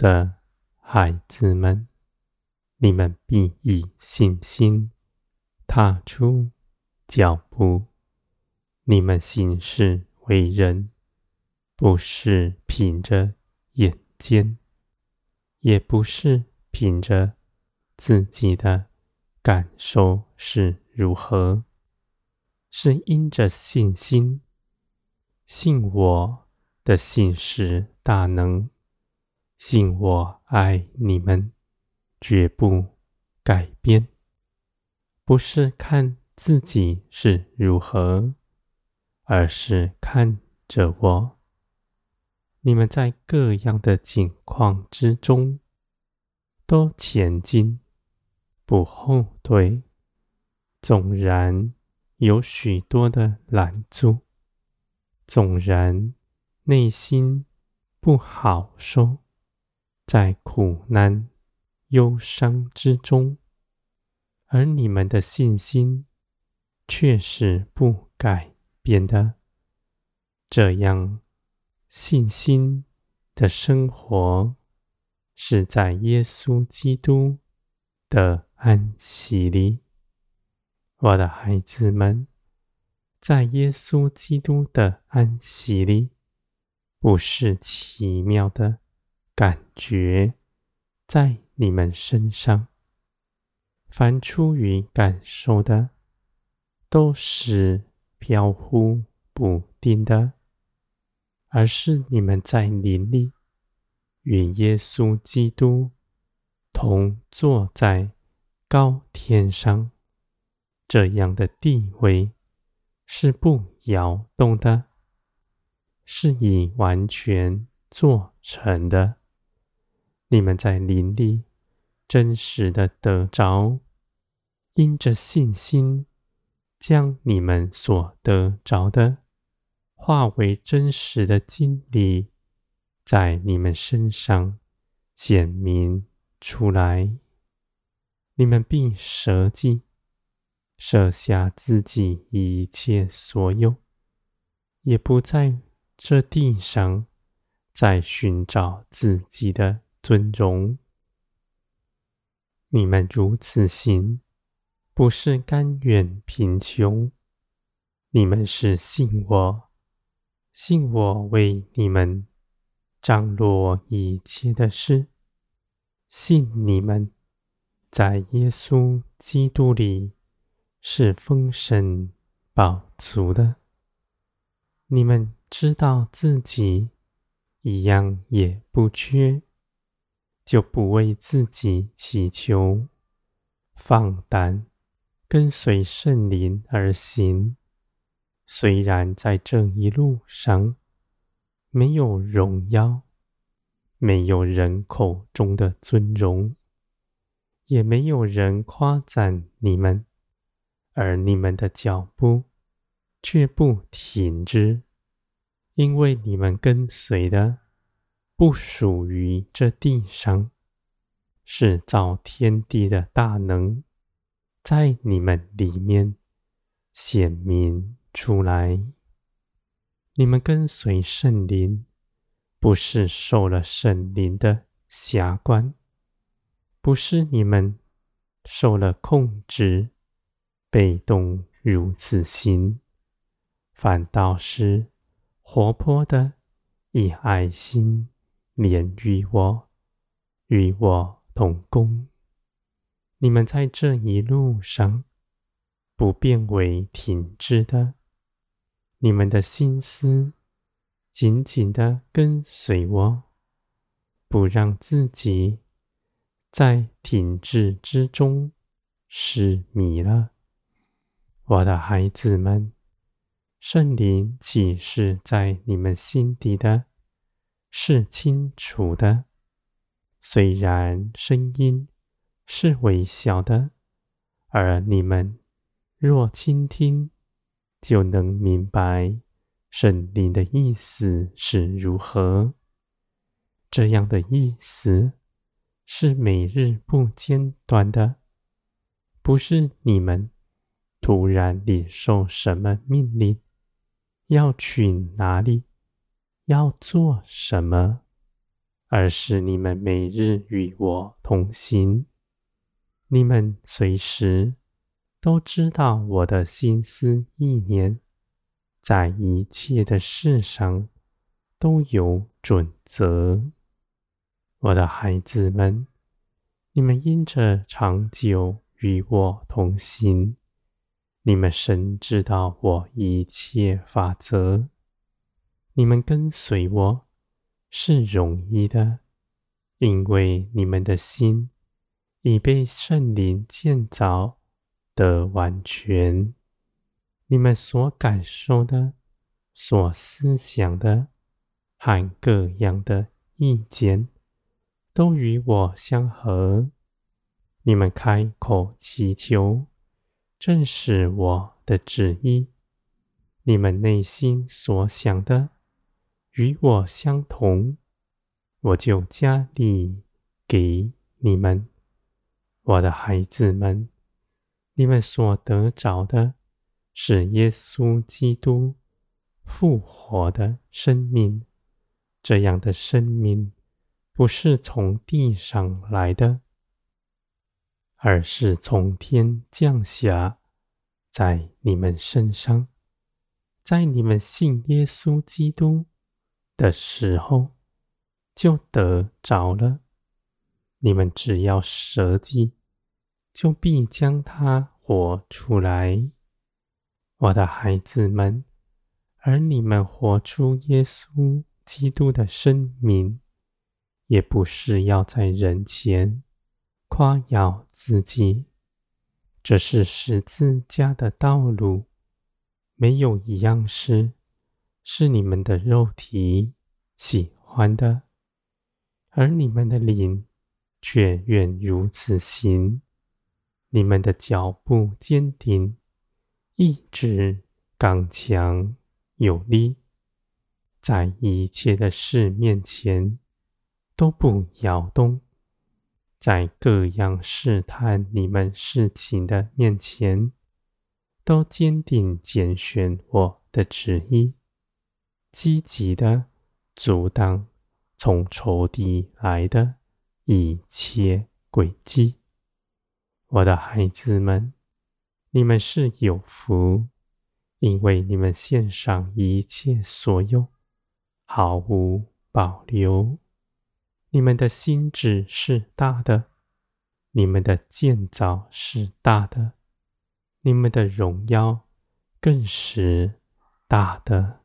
的孩子们，你们必以信心踏出脚步。你们行事为人，不是凭着眼见，也不是凭着自己的感受是如何，是因着信心，信我的信实大能，信我爱你们，绝不改变，不是看自己是如何，而是看着我。你们在各样的境况之中，都前进，不后退。纵然有许多的拦阻，纵然内心不好受。在苦难、忧伤之中，而你们的信心却是不改变的。这样信心的生活，是在耶稣基督的安息里。我的孩子们，在耶稣基督的安息里，不是奇妙的。感觉在你们身上，凡出于感受的，都是飘忽不定的；而是你们在灵里与耶稣基督同坐在高天上，这样的地位是不摇动的，是以完全做成的。你们在灵里真实的得着，因着信心，将你们所得着的化为真实的经历，在你们身上显明出来。你们必舍己，舍下自己一切所有，也不在这地上再寻找自己的。尊荣，你们如此行，不是甘愿贫穷，你们是信我，信我为你们张罗一切的事，信你们在耶稣基督里是丰盛饱足的，你们知道自己一样也不缺。就不为自己祈求，放胆跟随圣灵而行。虽然在这一路上没有荣耀，没有人口中的尊荣，也没有人夸赞你们，而你们的脚步却不停止，因为你们跟随的。不属于这地上，是造天地的大能，在你们里面显明出来。你们跟随圣灵，不是受了圣灵的辖管，不是你们受了控制，被动如此行，反倒是活泼的以爱心。连于我，与我同工。你们在这一路上不变为停滞的，你们的心思紧紧的跟随我，不让自己在停滞之中失迷了。我的孩子们，圣灵启示在你们心底的。是清楚的，虽然声音是微小的，而你们若倾听，就能明白圣灵的意思是如何。这样的意思是每日不间断的，不是你们突然领受什么命令，要去哪里。要做什么，而是你们每日与我同行。你们随时都知道我的心思意念，在一切的事上都有准则。我的孩子们，你们因着长久与我同行，你们深知道我一切法则，你们跟随我。是容易的，因为你们的心已被圣灵建造的完全。你们所感受的、所思想的，和各样的意见，都与我相合。你们开口祈求，正是我的旨意。你们内心所想的。与我相同，我就加力给你们，我的孩子们。你们所得着的是耶稣基督复活的生命。这样的生命不是从地上来的，而是从天降下在你们身上，在你们信耶稣基督的时候，就得着了。你们只要舍己，就必将它活出来，我的孩子们。而你们活出耶稣基督的生命，也不是要在人前夸耀自己。这是十字架的道路，没有一样是。是你们的肉体喜欢的，而你们的灵却愿如此行。你们的脚步坚定，意志刚强有力，在一切的事面前都不摇动，在各样试探你们事情的面前，都坚定拣选我的旨意。积极的阻挡从仇敌来的一切诡计，我的孩子们，你们是有福，因为你们献上一切所有，毫无保留。你们的心志是大的，你们的建造是大的，你们的荣耀更是大的。